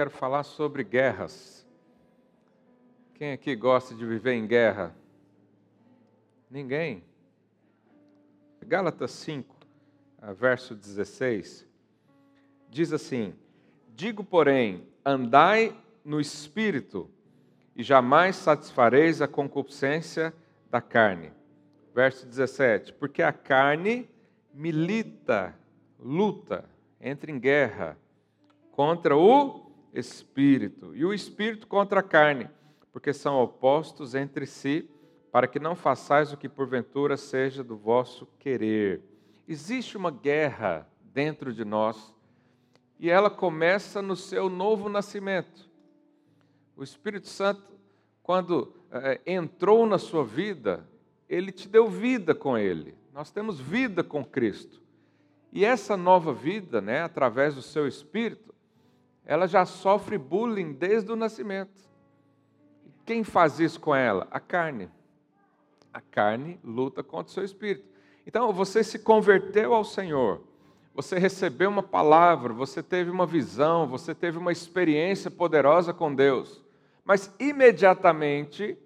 quero falar sobre guerras. Quem aqui gosta de viver em guerra? Ninguém. Gálatas 5, verso 16, diz assim: Digo, porém, andai no espírito, e jamais satisfareis a concupiscência da carne. Verso 17: Porque a carne milita, luta, entra em guerra contra o espírito, e o espírito contra a carne, porque são opostos entre si, para que não façais o que porventura seja do vosso querer. Existe uma guerra dentro de nós, e ela começa no seu novo nascimento. O Espírito Santo, quando é, entrou na sua vida, ele te deu vida com ele. Nós temos vida com Cristo. E essa nova vida, né, através do seu espírito, ela já sofre bullying desde o nascimento. Quem faz isso com ela? A carne. A carne luta contra o seu espírito. Então, você se converteu ao Senhor, você recebeu uma palavra, você teve uma visão, você teve uma experiência poderosa com Deus, mas imediatamente,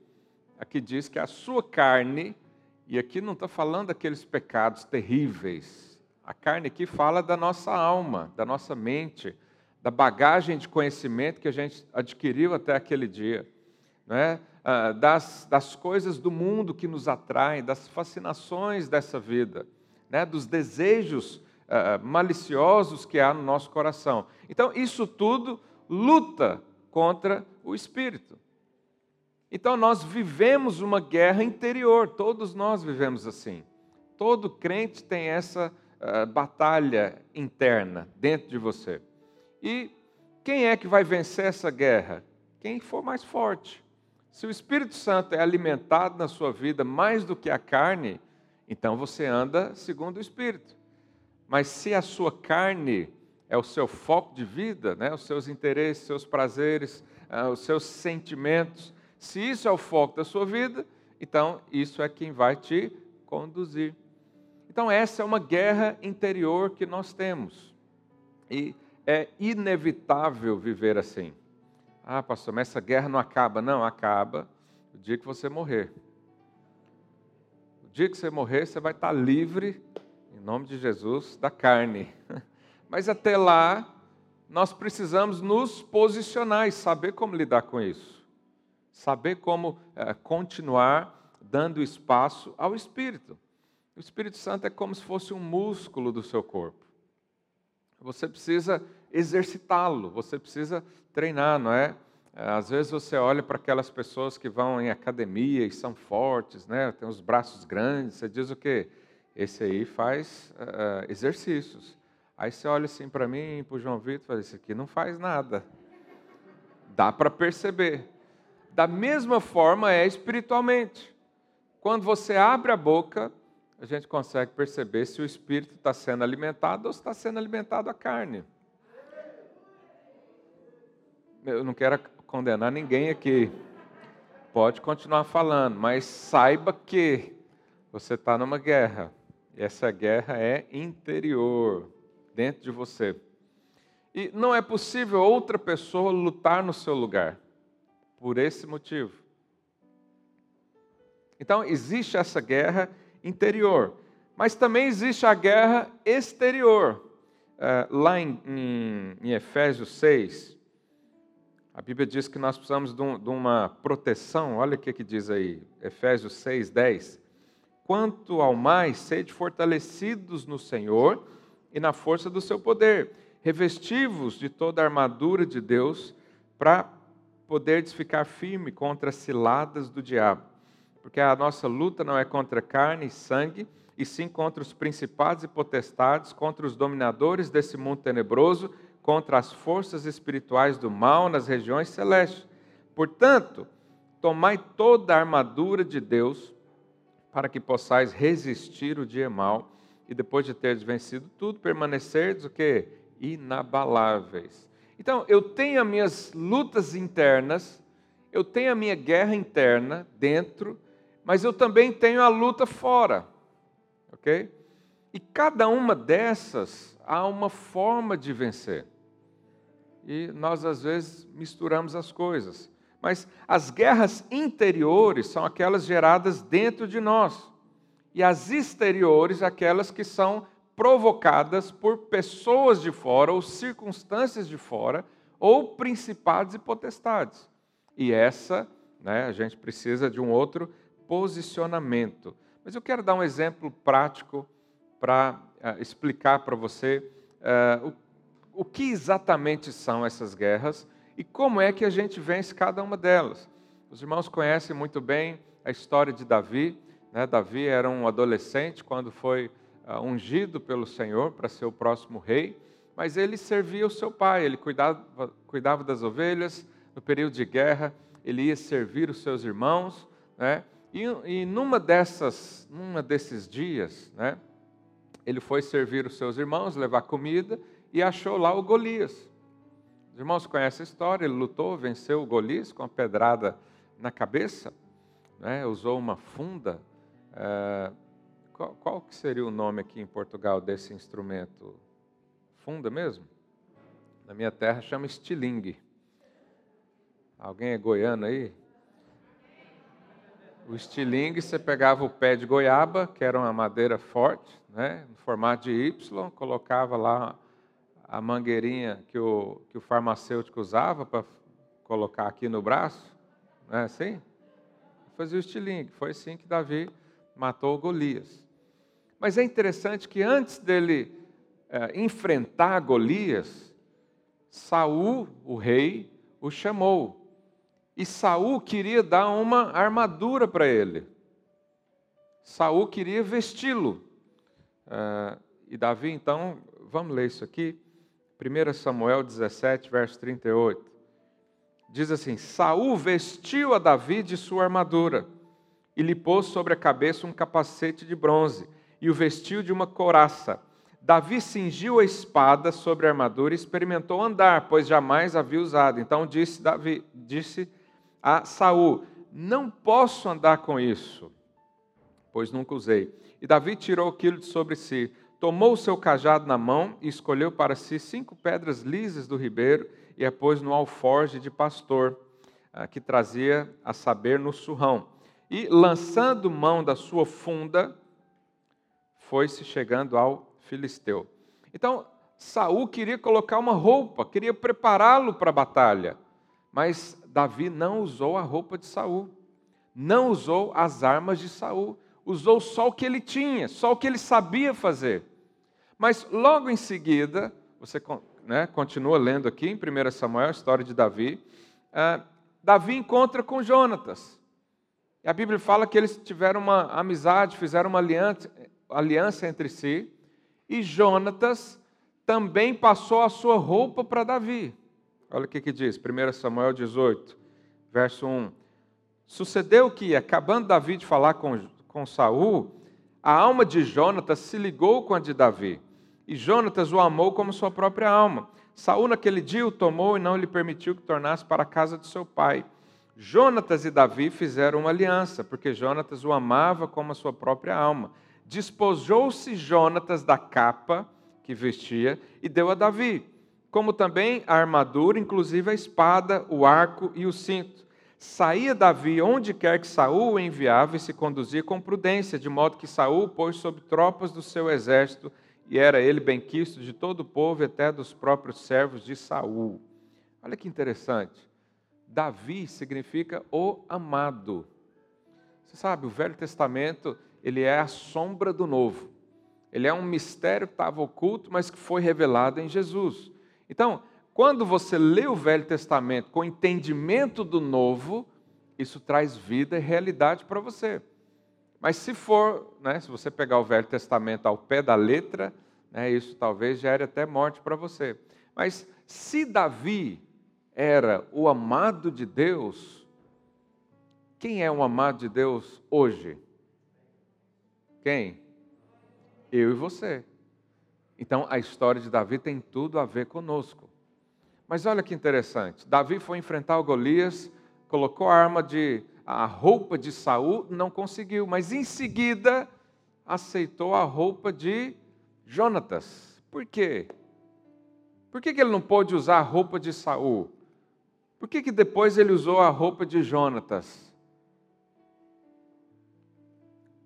aqui diz que a sua carne, e aqui não está falando daqueles pecados terríveis, a carne aqui fala da nossa alma, da nossa mente, da bagagem de conhecimento que a gente adquiriu até aquele dia, né? das, das coisas do mundo que nos atraem, das fascinações dessa vida, né? dos desejos uh, maliciosos que há no nosso coração. Então, isso tudo luta contra o espírito. Então, nós vivemos uma guerra interior, todos nós vivemos assim. Todo crente tem essa uh, batalha interna dentro de você. E quem é que vai vencer essa guerra? Quem for mais forte. Se o Espírito Santo é alimentado na sua vida mais do que a carne, então você anda segundo o Espírito. Mas se a sua carne é o seu foco de vida, né, os seus interesses, seus prazeres, uh, os seus sentimentos, se isso é o foco da sua vida, então isso é quem vai te conduzir. Então, essa é uma guerra interior que nós temos. E é inevitável viver assim. Ah, pastor, mas essa guerra não acaba. Não, acaba o dia que você morrer. O dia que você morrer, você vai estar livre, em nome de Jesus, da carne. Mas até lá, nós precisamos nos posicionar e saber como lidar com isso. Saber como é, continuar dando espaço ao Espírito. O Espírito Santo é como se fosse um músculo do seu corpo. Você precisa exercitá-lo, você precisa treinar, não é? Às vezes você olha para aquelas pessoas que vão em academia e são fortes, né? Tem os braços grandes, você diz o quê? Esse aí faz uh, exercícios. Aí você olha assim para mim, para o João Vitor, e fala: Esse aqui não faz nada. Dá para perceber. Da mesma forma é espiritualmente. Quando você abre a boca, a gente consegue perceber se o espírito está sendo alimentado ou se está sendo alimentado a carne. Eu não quero condenar ninguém aqui. Pode continuar falando, mas saiba que você está numa guerra. E essa guerra é interior, dentro de você. E não é possível outra pessoa lutar no seu lugar, por esse motivo. Então, existe essa guerra interior. Mas também existe a guerra exterior. Uh, lá em, em, em, Efésios 6, a Bíblia diz que nós precisamos de, um, de uma proteção. Olha o que, que diz aí, Efésios 6, 10. Quanto ao mais, sede fortalecidos no Senhor e na força do seu poder, revestivos de toda a armadura de Deus, para poderdes ficar firme contra as ciladas do diabo porque a nossa luta não é contra carne e sangue, e sim contra os principados e potestades, contra os dominadores desse mundo tenebroso, contra as forças espirituais do mal nas regiões celestes. Portanto, tomai toda a armadura de Deus, para que possais resistir o dia mal, e depois de teres vencido tudo, permanecerdes o que? Inabaláveis. Então, eu tenho as minhas lutas internas, eu tenho a minha guerra interna dentro mas eu também tenho a luta fora, ok? E cada uma dessas há uma forma de vencer. e nós às vezes misturamos as coisas. Mas as guerras interiores são aquelas geradas dentro de nós, e as exteriores, aquelas que são provocadas por pessoas de fora ou circunstâncias de fora ou principados e potestades. E essa, né, a gente precisa de um outro posicionamento. Mas eu quero dar um exemplo prático para uh, explicar para você uh, o, o que exatamente são essas guerras e como é que a gente vence cada uma delas. Os irmãos conhecem muito bem a história de Davi. Né? Davi era um adolescente quando foi uh, ungido pelo Senhor para ser o próximo rei, mas ele servia o seu pai, ele cuidava, cuidava das ovelhas. No período de guerra, ele ia servir os seus irmãos, né? E, e numa dessas, numa desses dias, né? Ele foi servir os seus irmãos, levar comida e achou lá o Golias. Os irmãos conhecem a história, ele lutou, venceu o Golias com a pedrada na cabeça, né? usou uma funda. É, qual, qual que seria o nome aqui em Portugal desse instrumento? Funda mesmo? Na minha terra chama estilingue. Alguém é goiano aí? O estilingue, você pegava o pé de goiaba, que era uma madeira forte, né, no formato de Y, colocava lá a mangueirinha que o, que o farmacêutico usava para colocar aqui no braço, não é assim? Fazia o estilingue. Foi assim que Davi matou Golias. Mas é interessante que antes dele é, enfrentar Golias, Saul, o rei, o chamou. E Saul queria dar uma armadura para ele. Saul queria vesti-lo. Uh, e Davi, então, vamos ler isso aqui. 1 Samuel 17, verso 38. Diz assim: Saul vestiu a Davi de sua armadura e lhe pôs sobre a cabeça um capacete de bronze e o vestiu de uma couraça. Davi cingiu a espada sobre a armadura e experimentou andar, pois jamais havia usado. Então disse Davi, disse a Saul: Não posso andar com isso, pois nunca usei. E Davi tirou aquilo de sobre si, tomou o seu cajado na mão e escolheu para si cinco pedras lisas do ribeiro e a pôs no alforge de pastor, ah, que trazia a saber no surrão. E, lançando mão da sua funda, foi-se chegando ao filisteu. Então, Saul queria colocar uma roupa, queria prepará-lo para a batalha. Mas Davi não usou a roupa de Saul, não usou as armas de Saul, usou só o que ele tinha, só o que ele sabia fazer. Mas logo em seguida, você né, continua lendo aqui em 1 Samuel, a história de Davi, uh, Davi encontra com Jonatas. E a Bíblia fala que eles tiveram uma amizade, fizeram uma aliança, aliança entre si, e Jonatas também passou a sua roupa para Davi. Olha o que, que diz, 1 Samuel 18, verso 1. Sucedeu que, acabando Davi de falar com, com Saul, a alma de Jonatas se ligou com a de Davi, e Jonatas o amou como sua própria alma. Saul naquele dia o tomou e não lhe permitiu que tornasse para a casa de seu pai. Jonatas e Davi fizeram uma aliança, porque Jonatas o amava como a sua própria alma. Despojou-se Jonatas da capa que vestia e deu a Davi como também a armadura, inclusive a espada, o arco e o cinto. Saía Davi onde quer que Saul o enviava e se conduzia com prudência, de modo que Saul pôs sob tropas do seu exército, e era ele benquisto de todo o povo, até dos próprios servos de Saul. Olha que interessante. Davi significa o amado. Você sabe, o Velho Testamento, ele é a sombra do novo. Ele é um mistério que estava oculto, mas que foi revelado em Jesus. Então, quando você lê o Velho Testamento com entendimento do Novo, isso traz vida e realidade para você. Mas se for, né, se você pegar o Velho Testamento ao pé da letra, né, isso talvez gere até morte para você. Mas se Davi era o amado de Deus, quem é o amado de Deus hoje? Quem? Eu e você. Então a história de Davi tem tudo a ver conosco. Mas olha que interessante. Davi foi enfrentar o Golias, colocou a arma de a roupa de Saul, não conseguiu, mas em seguida aceitou a roupa de Jonatas. Por quê? Por que, que ele não pôde usar a roupa de Saul? Por que, que depois ele usou a roupa de Jonatas?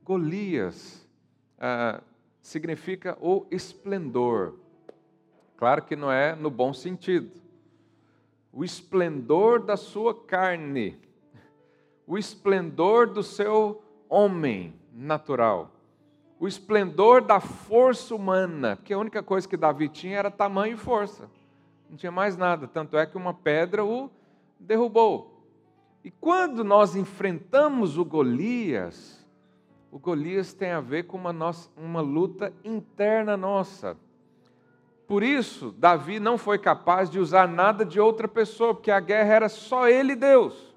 Golias ah, significa o esplendor. Claro que não é no bom sentido. O esplendor da sua carne, o esplendor do seu homem natural, o esplendor da força humana, porque a única coisa que Davi tinha era tamanho e força, não tinha mais nada, tanto é que uma pedra o derrubou. E quando nós enfrentamos o Golias, o Golias tem a ver com uma, nossa, uma luta interna nossa. Por isso, Davi não foi capaz de usar nada de outra pessoa, porque a guerra era só ele e Deus.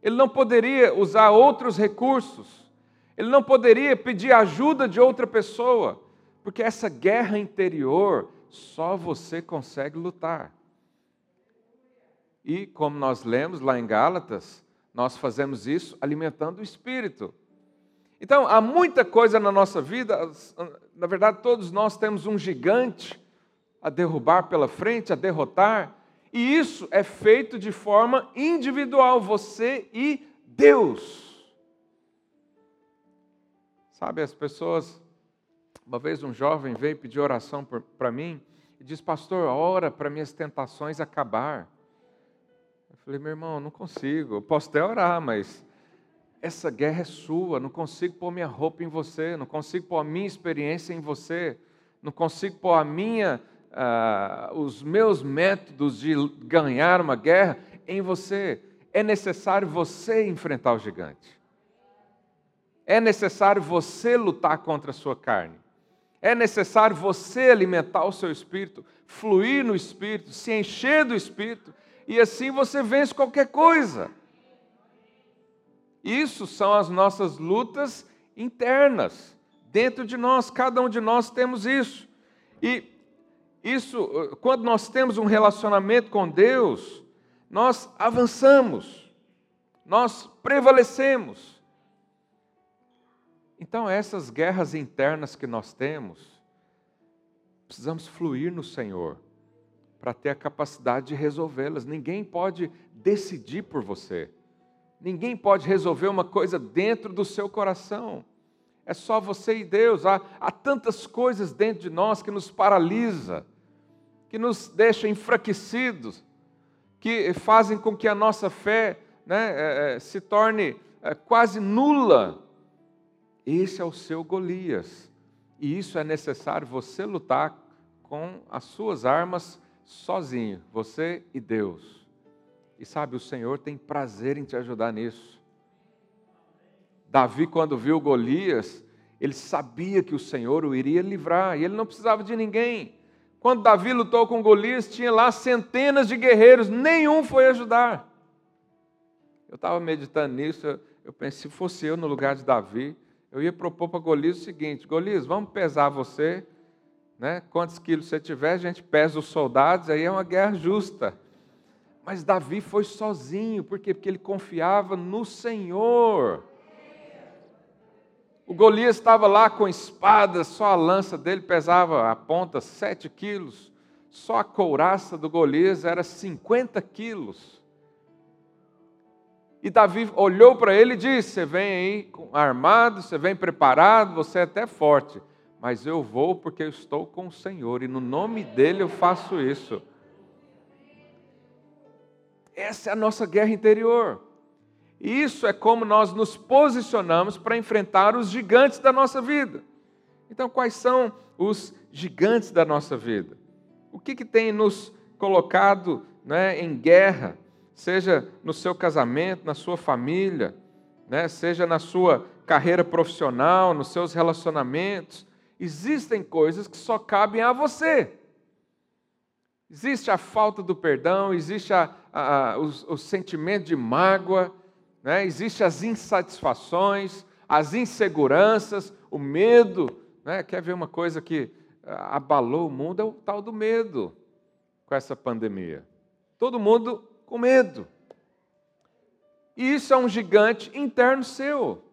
Ele não poderia usar outros recursos. Ele não poderia pedir ajuda de outra pessoa, porque essa guerra interior só você consegue lutar. E, como nós lemos lá em Gálatas, nós fazemos isso alimentando o espírito. Então, há muita coisa na nossa vida, na verdade, todos nós temos um gigante a derrubar pela frente, a derrotar, e isso é feito de forma individual, você e Deus. Sabe, as pessoas. Uma vez um jovem veio pedir oração para mim e disse: Pastor, ora para minhas tentações acabar. Eu falei: Meu irmão, não consigo. Eu posso até orar, mas essa guerra é sua, não consigo pôr minha roupa em você, não consigo pôr a minha experiência em você, não consigo pôr a minha, uh, os meus métodos de ganhar uma guerra em você. É necessário você enfrentar o gigante. É necessário você lutar contra a sua carne. É necessário você alimentar o seu espírito, fluir no espírito, se encher do espírito, e assim você vence qualquer coisa. Isso são as nossas lutas internas. Dentro de nós, cada um de nós temos isso. E isso, quando nós temos um relacionamento com Deus, nós avançamos, nós prevalecemos. Então, essas guerras internas que nós temos, precisamos fluir no Senhor para ter a capacidade de resolvê-las. Ninguém pode decidir por você. Ninguém pode resolver uma coisa dentro do seu coração. É só você e Deus. Há, há tantas coisas dentro de nós que nos paralisa, que nos deixam enfraquecidos, que fazem com que a nossa fé né, é, é, se torne é, quase nula. Esse é o seu Golias. E isso é necessário você lutar com as suas armas sozinho, você e Deus. E sabe, o Senhor tem prazer em te ajudar nisso. Davi, quando viu Golias, ele sabia que o Senhor o iria livrar e ele não precisava de ninguém. Quando Davi lutou com Golias, tinha lá centenas de guerreiros, nenhum foi ajudar. Eu estava meditando nisso, eu pensei, se fosse eu no lugar de Davi, eu ia propor para Golias o seguinte: Golias, vamos pesar você, né? quantos quilos você tiver, a gente pesa os soldados, aí é uma guerra justa. Mas Davi foi sozinho, por quê? Porque ele confiava no Senhor. O Golias estava lá com espada, só a lança dele pesava a ponta 7 quilos, só a couraça do Golias era 50 quilos. E Davi olhou para ele e disse: Você vem aí armado, você vem preparado, você é até forte, mas eu vou porque eu estou com o Senhor e no nome dele eu faço isso. Essa é a nossa guerra interior. Isso é como nós nos posicionamos para enfrentar os gigantes da nossa vida. Então, quais são os gigantes da nossa vida? O que, que tem nos colocado né, em guerra, seja no seu casamento, na sua família, né, seja na sua carreira profissional, nos seus relacionamentos? Existem coisas que só cabem a você. Existe a falta do perdão, existe a, a, o, o, sentimento de mágoa, né? existe as insatisfações, as inseguranças, o medo. Né? Quer ver uma coisa que ah, abalou o mundo? É o tal do medo com essa pandemia. Todo mundo com medo. E isso é um gigante interno seu.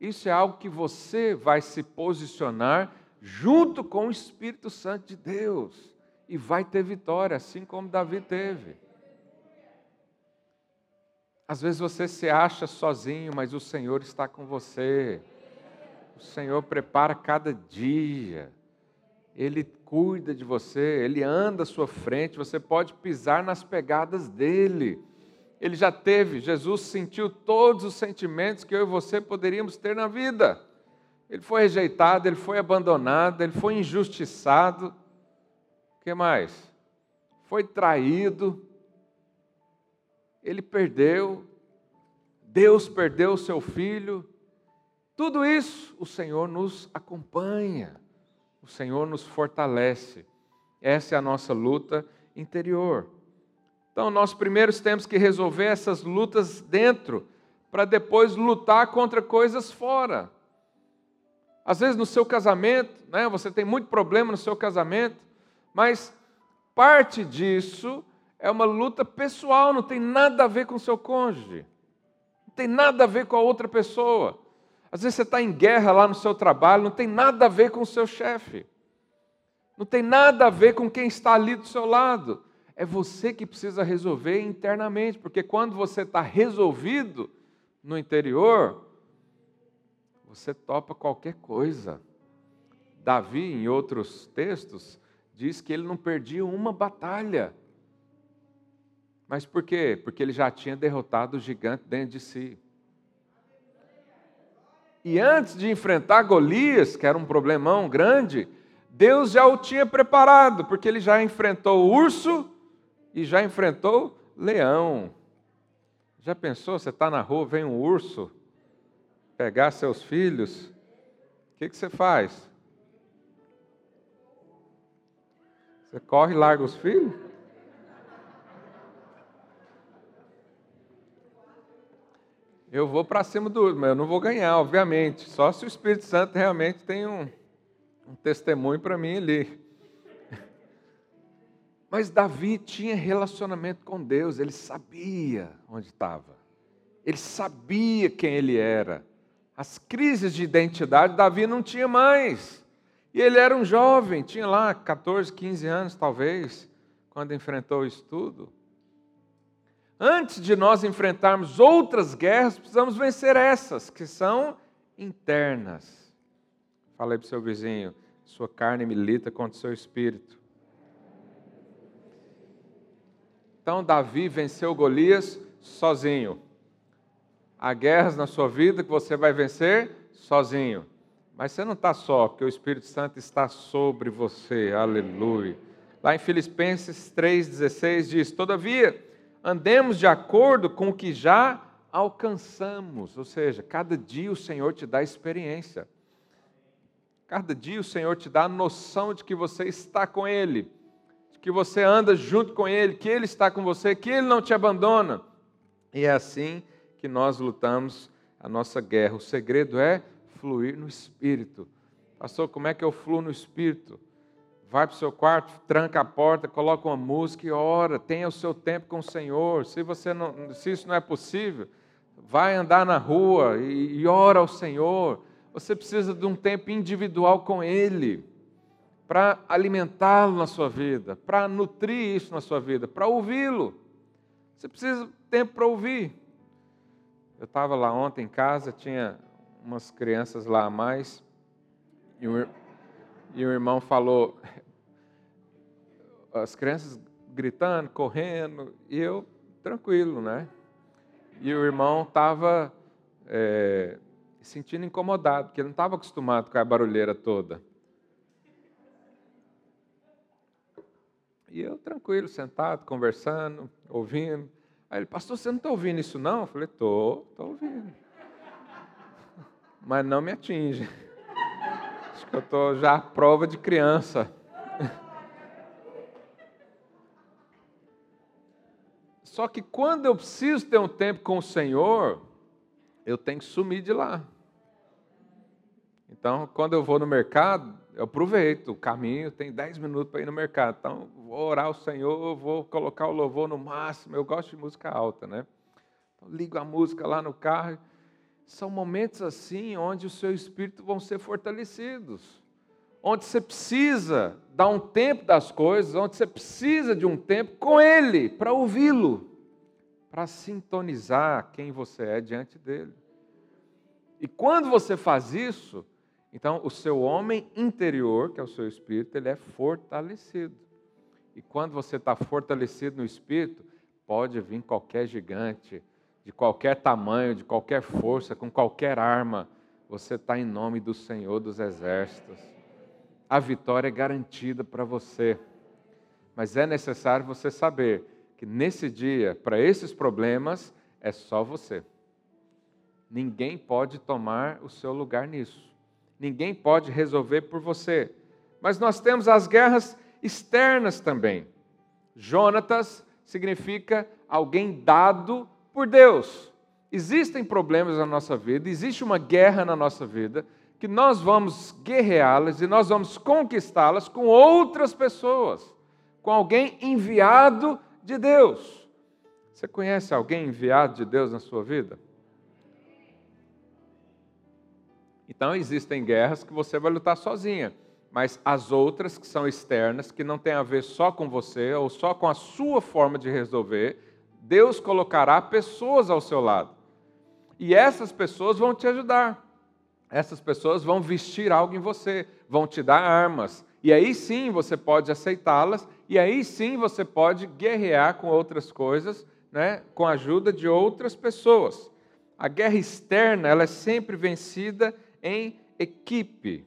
Isso é algo que você vai se posicionar junto com o Espírito Santo de Deus e vai ter vitória, assim como Davi teve. Às vezes você se acha sozinho, mas o Senhor está com você. O Senhor prepara cada dia. Ele cuida de você, ele anda à sua frente, você pode pisar nas pegadas dele. Ele já teve, Jesus sentiu todos os sentimentos que eu e você poderíamos ter na vida. Ele foi rejeitado, ele foi abandonado, ele foi injustiçado. Que mais? Foi traído. Ele perdeu. Deus perdeu o seu filho. Tudo isso o Senhor nos acompanha. O Senhor nos fortalece. Essa é a nossa luta interior. Então, nós primeiro temos que resolver essas lutas dentro, para depois lutar contra coisas fora. Às vezes no seu casamento, né, você tem muito problema no seu casamento, mas parte disso é uma luta pessoal, não tem nada a ver com o seu cônjuge, não tem nada a ver com a outra pessoa. Às vezes você está em guerra lá no seu trabalho, não tem nada a ver com o seu chefe, não tem nada a ver com quem está ali do seu lado. É você que precisa resolver internamente, porque quando você está resolvido no interior, você topa qualquer coisa. Davi, em outros textos, diz que ele não perdia uma batalha. Mas por quê? Porque ele já tinha derrotado o gigante dentro de si. E antes de enfrentar Golias, que era um problemão grande, Deus já o tinha preparado, porque ele já enfrentou o urso e já enfrentou leão. Já pensou? Você está na rua, vem um urso pegar seus filhos, o que, que você faz? Você corre e larga os filhos? Eu vou para cima do mas eu não vou ganhar, obviamente. Só se o Espírito Santo realmente tem um, um testemunho para mim ali. Mas Davi tinha relacionamento com Deus, ele sabia onde estava, ele sabia quem ele era. As crises de identidade Davi não tinha mais. E ele era um jovem, tinha lá 14, 15 anos talvez, quando enfrentou isso tudo. Antes de nós enfrentarmos outras guerras, precisamos vencer essas, que são internas. Falei para o seu vizinho, sua carne milita contra o seu espírito. Então Davi venceu Golias sozinho. Há guerras na sua vida que você vai vencer sozinho. Mas você não está só, porque o Espírito Santo está sobre você. Aleluia. Lá em Filipenses 3,16 diz: Todavia, andemos de acordo com o que já alcançamos. Ou seja, cada dia o Senhor te dá experiência. Cada dia o Senhor te dá a noção de que você está com Ele, de que você anda junto com Ele, que Ele está com você, que Ele não te abandona. E é assim que nós lutamos a nossa guerra. O segredo é fluir no Espírito. Pastor, como é que eu fluo no Espírito? Vai para o seu quarto, tranca a porta, coloca uma música e ora. Tenha o seu tempo com o Senhor. Se, você não, se isso não é possível, vai andar na rua e, e ora ao Senhor. Você precisa de um tempo individual com Ele para alimentá-lo na sua vida, para nutrir isso na sua vida, para ouvi-lo. Você precisa de tempo para ouvir. Eu estava lá ontem em casa, tinha umas crianças lá a mais, e o, e o irmão falou, as crianças gritando, correndo, e eu tranquilo, né? E o irmão estava é, sentindo incomodado, porque ele não estava acostumado com a barulheira toda. E eu tranquilo, sentado, conversando, ouvindo. Aí ele, pastor, você não está ouvindo isso não? Eu falei, estou, estou ouvindo. Mas não me atinge. Acho que eu estou já à prova de criança. Só que quando eu preciso ter um tempo com o Senhor, eu tenho que sumir de lá. Então, quando eu vou no mercado, eu aproveito o caminho, tem 10 minutos para ir no mercado. Então, vou orar ao Senhor, vou colocar o louvor no máximo. Eu gosto de música alta, né? Então, ligo a música lá no carro. São momentos assim onde o seu espírito vão ser fortalecidos. onde você precisa dar um tempo das coisas, onde você precisa de um tempo com Ele, para ouvi-lo, para sintonizar quem você é diante dele. E quando você faz isso, então o seu homem interior, que é o seu espírito, ele é fortalecido. E quando você está fortalecido no espírito, pode vir qualquer gigante, de qualquer tamanho, de qualquer força, com qualquer arma, você está em nome do Senhor dos Exércitos. A vitória é garantida para você. Mas é necessário você saber que nesse dia, para esses problemas, é só você. Ninguém pode tomar o seu lugar nisso. Ninguém pode resolver por você. Mas nós temos as guerras externas também. Jonatas significa alguém dado por Deus. Existem problemas na nossa vida, existe uma guerra na nossa vida, que nós vamos guerreá-las e nós vamos conquistá-las com outras pessoas, com alguém enviado de Deus. Você conhece alguém enviado de Deus na sua vida? Então existem guerras que você vai lutar sozinha, mas as outras que são externas, que não tem a ver só com você ou só com a sua forma de resolver, Deus colocará pessoas ao seu lado. E essas pessoas vão te ajudar. Essas pessoas vão vestir algo em você, vão te dar armas. E aí sim você pode aceitá-las, e aí sim você pode guerrear com outras coisas, né, com a ajuda de outras pessoas. A guerra externa ela é sempre vencida em equipe.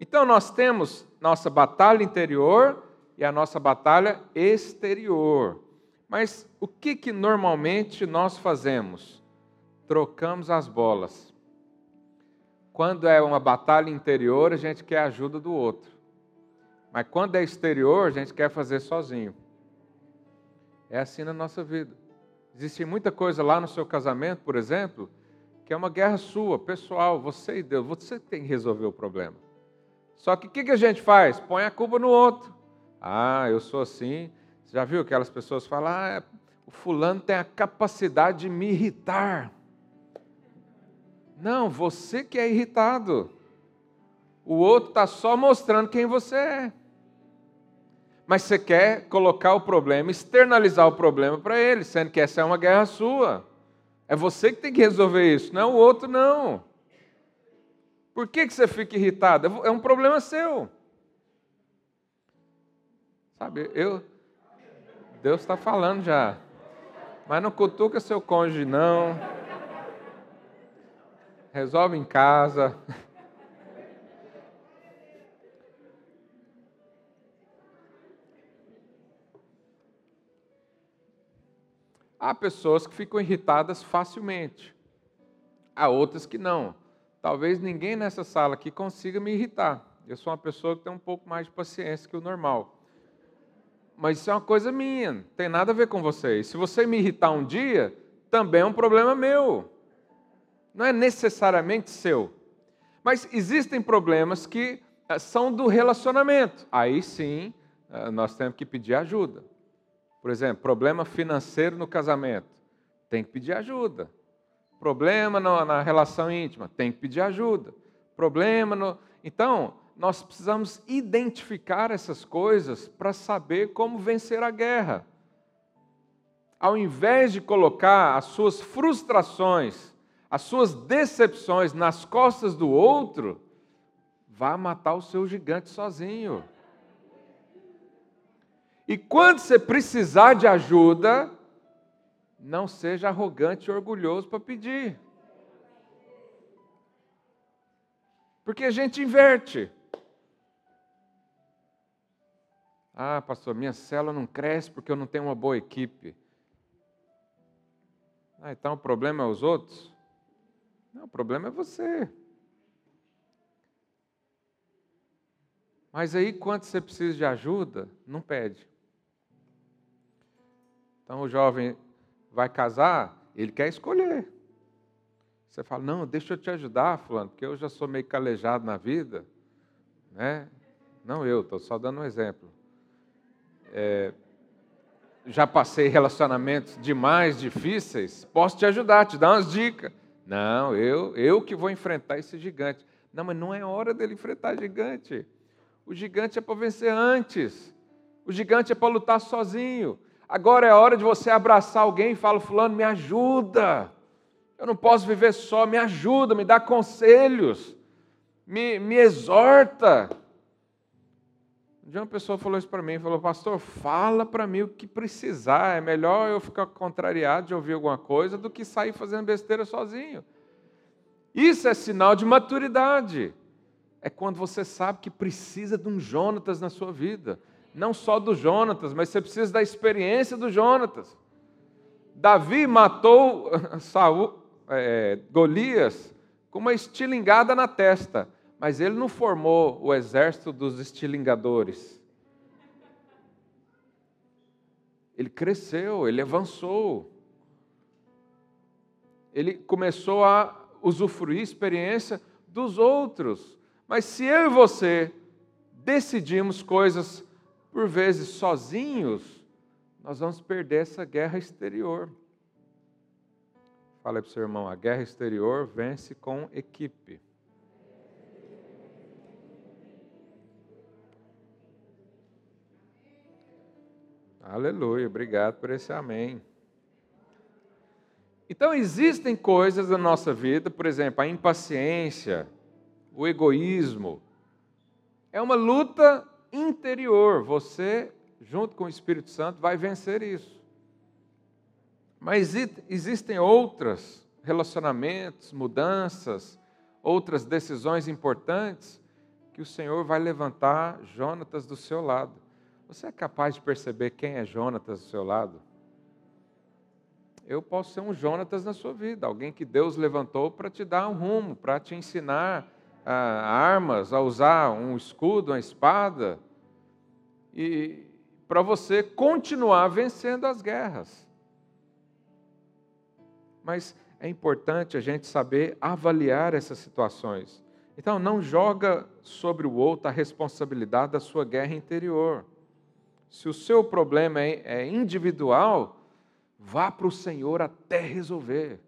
Então nós temos nossa batalha interior e a nossa batalha exterior. Mas o que, que normalmente nós fazemos? Trocamos as bolas. Quando é uma batalha interior, a gente quer a ajuda do outro. Mas quando é exterior, a gente quer fazer sozinho. É assim na nossa vida. Existe muita coisa lá no seu casamento, por exemplo, que é uma guerra sua, pessoal, você e Deus. Você tem que resolver o problema. Só que o que, que a gente faz? Põe a culpa no outro. Ah, eu sou assim, você já viu aquelas pessoas falam, ah, o fulano tem a capacidade de me irritar. Não, você que é irritado. O outro está só mostrando quem você é. Mas você quer colocar o problema, externalizar o problema para ele, sendo que essa é uma guerra sua. É você que tem que resolver isso, não é o outro, não. Por que, que você fica irritado? É um problema seu. Sabe, eu, Deus está falando já. Mas não cutuca seu cônjuge, não. Resolve em casa. Há pessoas que ficam irritadas facilmente. Há outras que não. Talvez ninguém nessa sala aqui consiga me irritar. Eu sou uma pessoa que tem um pouco mais de paciência que o normal mas isso é uma coisa minha, não tem nada a ver com você. E se você me irritar um dia, também é um problema meu. Não é necessariamente seu. Mas existem problemas que eh, são do relacionamento. Aí sim, eh, nós temos que pedir ajuda. Por exemplo, problema financeiro no casamento. Tem que pedir ajuda. Problema na relação íntima. Tem que pedir ajuda. Problema no. Então, nós precisamos identificar essas coisas para saber como vencer a guerra. Ao invés de colocar as suas frustrações, as suas decepções nas costas do outro, vá matar o seu gigante sozinho. E quando você precisar de ajuda, não seja arrogante e orgulhoso para pedir. Porque a gente inverte. Ah, pastor, minha célula não cresce porque eu não tenho uma boa equipe. Ah, então o problema é os outros? Não, o problema é você. Mas aí, quando você precisa de ajuda, não pede. Então, o jovem vai casar, ele quer escolher. Você fala, não, deixa eu te ajudar, fulano, porque eu já sou meio calejado na vida. Né? Não eu, estou só dando um exemplo é, já passei relacionamentos demais difíceis, posso te ajudar, te dar umas dicas. Não, eu, eu que vou enfrentar esse gigante. Não, mas não é hora dele enfrentar gigante. O gigante é para vencer antes. O gigante é para lutar sozinho. Agora é hora de você abraçar alguém e falar: Fulano, me ajuda. Eu não posso viver só, me ajuda, me dá conselhos, me, me exorta. Um dia uma pessoa falou isso para mim, falou, pastor, fala para mim o que precisar, é melhor eu ficar contrariado de ouvir alguma coisa do que sair fazendo besteira sozinho. Isso é sinal de maturidade. É quando você sabe que precisa de um Jonatas na sua vida. Não só do Jonatas, mas você precisa da experiência do Jonatas. Davi matou Saul, é, Golias com uma estilingada na testa mas ele não formou o exército dos estilingadores. Ele cresceu, ele avançou. Ele começou a usufruir experiência dos outros. Mas se eu e você decidimos coisas por vezes sozinhos, nós vamos perder essa guerra exterior. Fala para o seu irmão, a guerra exterior vence com equipe. Aleluia, obrigado por esse amém. Então, existem coisas na nossa vida, por exemplo, a impaciência, o egoísmo. É uma luta interior. Você, junto com o Espírito Santo, vai vencer isso. Mas existem outros relacionamentos, mudanças, outras decisões importantes que o Senhor vai levantar Jonatas do seu lado. Você é capaz de perceber quem é Jonatas do seu lado? Eu posso ser um Jonatas na sua vida, alguém que Deus levantou para te dar um rumo, para te ensinar ah, armas, a usar um escudo, uma espada, e para você continuar vencendo as guerras. Mas é importante a gente saber avaliar essas situações. Então, não joga sobre o outro a responsabilidade da sua guerra interior. Se o seu problema é, é individual, vá para o Senhor até resolver.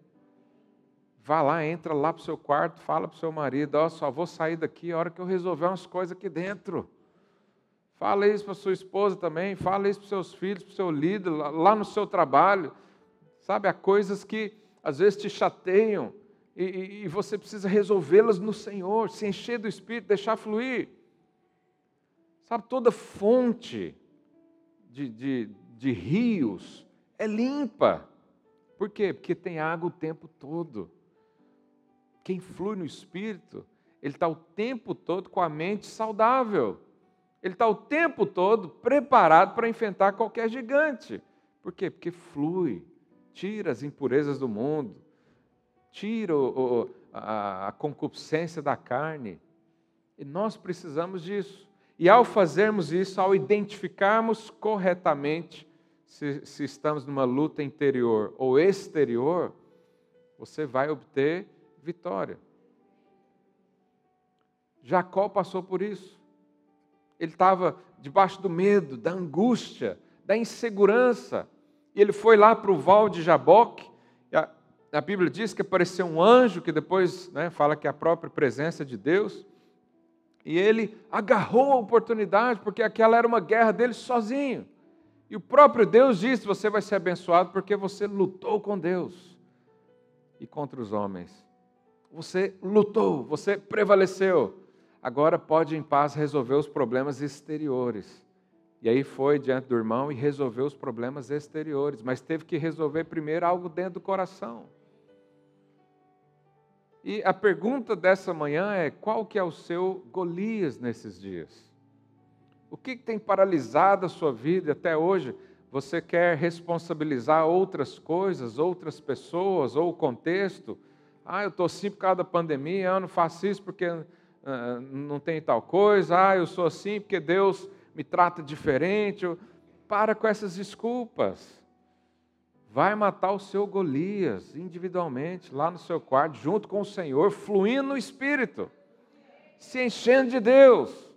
Vá lá, entra lá para o seu quarto, fala para o seu marido: Ó, oh, só vou sair daqui a hora que eu resolver umas coisas aqui dentro. Fala isso para sua esposa também, fala isso para seus filhos, para o seu líder, lá no seu trabalho. Sabe, há coisas que às vezes te chateiam e, e, e você precisa resolvê-las no Senhor, se encher do Espírito, deixar fluir. Sabe, toda fonte de, de, de rios é limpa. Por quê? Porque tem água o tempo todo. Quem flui no Espírito, ele está o tempo todo com a mente saudável. Ele está o tempo todo preparado para enfrentar qualquer gigante. Por quê? Porque flui, tira as impurezas do mundo, tira o, a, a concupiscência da carne. E nós precisamos disso. E ao fazermos isso, ao identificarmos corretamente se, se, estamos numa luta interior ou exterior, você vai obter vitória. Jacó passou por isso. Ele estava debaixo do medo, da angústia, da insegurança. E ele foi lá para o val de Jaboque. A, a, Bíblia diz que apareceu um anjo, que depois né, fala que é a própria presença de Deus. E ele agarrou a oportunidade, porque aquela era uma guerra dele sozinho. E o próprio Deus disse: Você vai ser abençoado porque você lutou com Deus e contra os homens. Você lutou, você prevaleceu. Agora pode em paz resolver os problemas exteriores. E aí foi diante do irmão e resolveu os problemas exteriores, mas teve que resolver primeiro algo dentro do coração. E a pergunta dessa manhã é: qual que é o seu Golias nesses dias? O que tem paralisado a sua vida até hoje? Você quer responsabilizar outras coisas, outras pessoas ou o contexto? Ah, eu estou assim por causa da pandemia, eu não faço isso porque uh, não tem tal coisa, ah, eu sou assim porque Deus me trata diferente. Para com essas desculpas vai matar o seu Golias individualmente, lá no seu quarto, junto com o Senhor, fluindo no Espírito, se enchendo de Deus.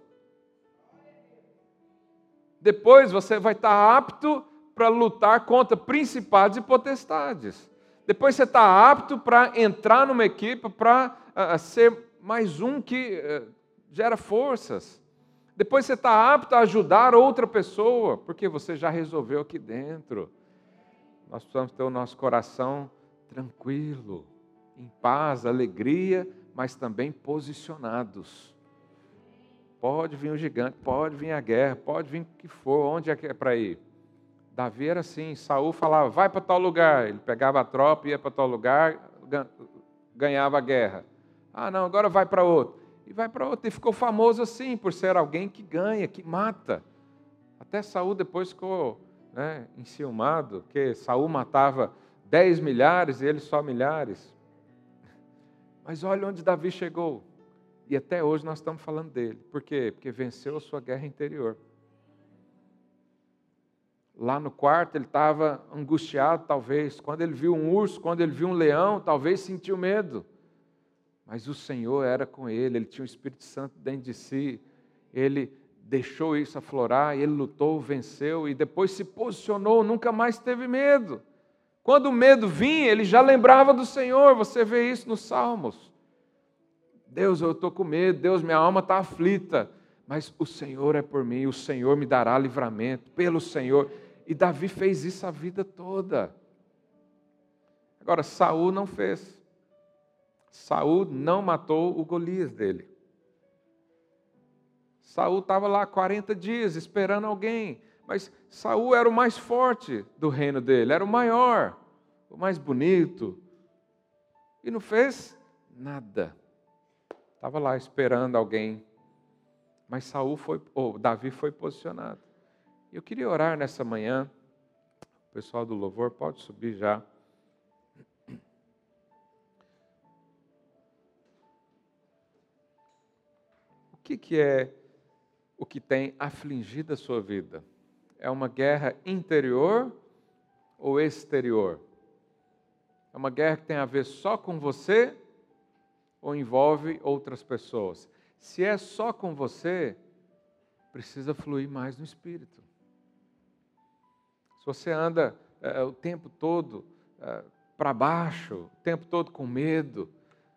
Depois você vai estar apto para lutar contra principados e potestades. Depois você está apto para entrar numa equipe, para uh, ser mais um que eh, gera forças. Depois você está apto a ajudar outra pessoa, porque você já resolveu aqui dentro. Nós precisamos ter o nosso coração tranquilo, em paz, alegria, mas também posicionados. Pode vir o gigante, pode vir a guerra, pode vir o que for, onde é que é para ir? Davi era assim, Saul falava, vai para tal lugar. Ele pegava a tropa, ia para tal lugar, ganhava a guerra. Ah, não, agora vai para outro. E vai para outro. E ficou famoso assim, por ser alguém que ganha, que mata. Até Saul depois ficou né, enciumado, que Saul matava dez milhares e ele só milhares. Mas olha onde Davi chegou. E até hoje nós estamos falando dele. Por quê? Porque venceu a sua guerra interior. Lá no quarto ele estava angustiado, talvez. Quando ele viu um urso, quando ele viu um leão, talvez sentiu medo. Mas o Senhor era com ele, ele tinha o Espírito Santo dentro de si. Ele deixou isso aflorar, ele lutou, venceu e depois se posicionou, nunca mais teve medo. Quando o medo vinha, ele já lembrava do Senhor. Você vê isso nos Salmos. Deus, eu estou com medo, Deus, minha alma está aflita mas o Senhor é por mim, o Senhor me dará livramento, pelo Senhor. E Davi fez isso a vida toda. Agora, Saul não fez. Saul não matou o Golias dele. Saul estava lá 40 dias esperando alguém, mas Saul era o mais forte do reino dele, era o maior, o mais bonito. E não fez nada. Estava lá esperando alguém mas Saul foi, ou Davi foi posicionado. Eu queria orar nessa manhã. O pessoal do louvor pode subir já. O que, que é o que tem afligido a sua vida? É uma guerra interior ou exterior? É uma guerra que tem a ver só com você ou envolve outras pessoas? Se é só com você, precisa fluir mais no Espírito. Se você anda é, o tempo todo é, para baixo, o tempo todo com medo,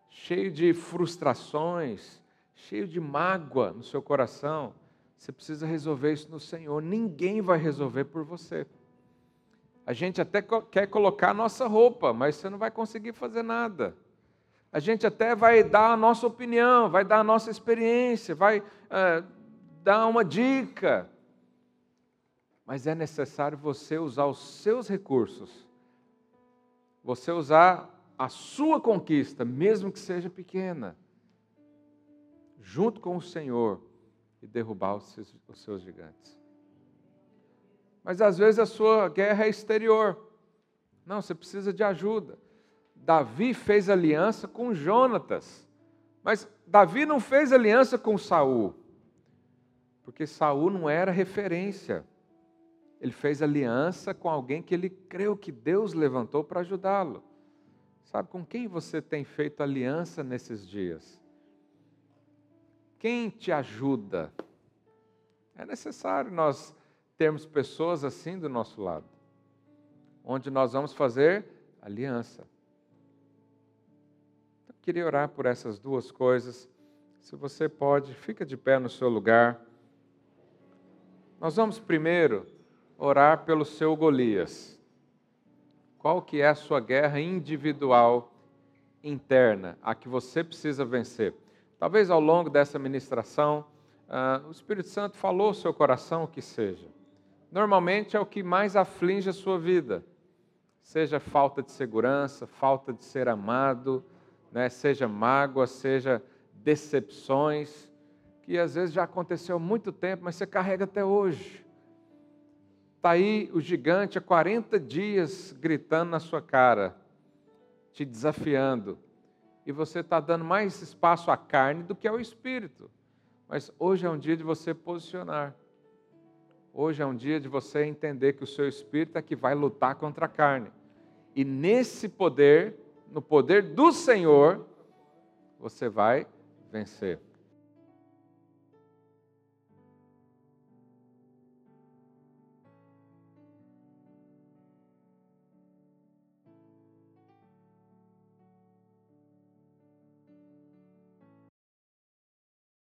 cheio de frustrações, cheio de mágoa no seu coração, você precisa resolver isso no Senhor. Ninguém vai resolver por você. A gente até quer colocar a nossa roupa, mas você não vai conseguir fazer nada a gente até vai dar a nossa opinião, vai dar a nossa experiência, vai é, dar uma dica. Mas é necessário você usar os seus recursos, você usar a sua conquista, mesmo que seja pequena, junto com o Senhor e derrubar os seus, os seus gigantes. Mas às vezes a sua guerra é exterior. Não, você precisa de ajuda. Davi fez aliança com Jonatas. Mas Davi não fez aliança com Saul. Porque Saul não era referência. Ele fez aliança com alguém que ele creu que Deus levantou para ajudá-lo. Sabe com quem você tem feito aliança nesses dias? Quem te ajuda? É necessário nós termos pessoas assim do nosso lado, onde nós vamos fazer aliança. Queria orar por essas duas coisas. Se você pode, fica de pé no seu lugar. Nós vamos primeiro orar pelo seu Golias. Qual que é a sua guerra individual interna, a que você precisa vencer? Talvez ao longo dessa ministração, uh, o Espírito Santo falou ao seu coração o que seja. Normalmente é o que mais aflige a sua vida, seja falta de segurança, falta de ser amado, né, seja mágoa, seja decepções, que às vezes já aconteceu há muito tempo, mas você carrega até hoje. Está aí o gigante há 40 dias gritando na sua cara, te desafiando, e você está dando mais espaço à carne do que ao espírito. Mas hoje é um dia de você posicionar. Hoje é um dia de você entender que o seu espírito é que vai lutar contra a carne. E nesse poder no poder do Senhor, você vai vencer.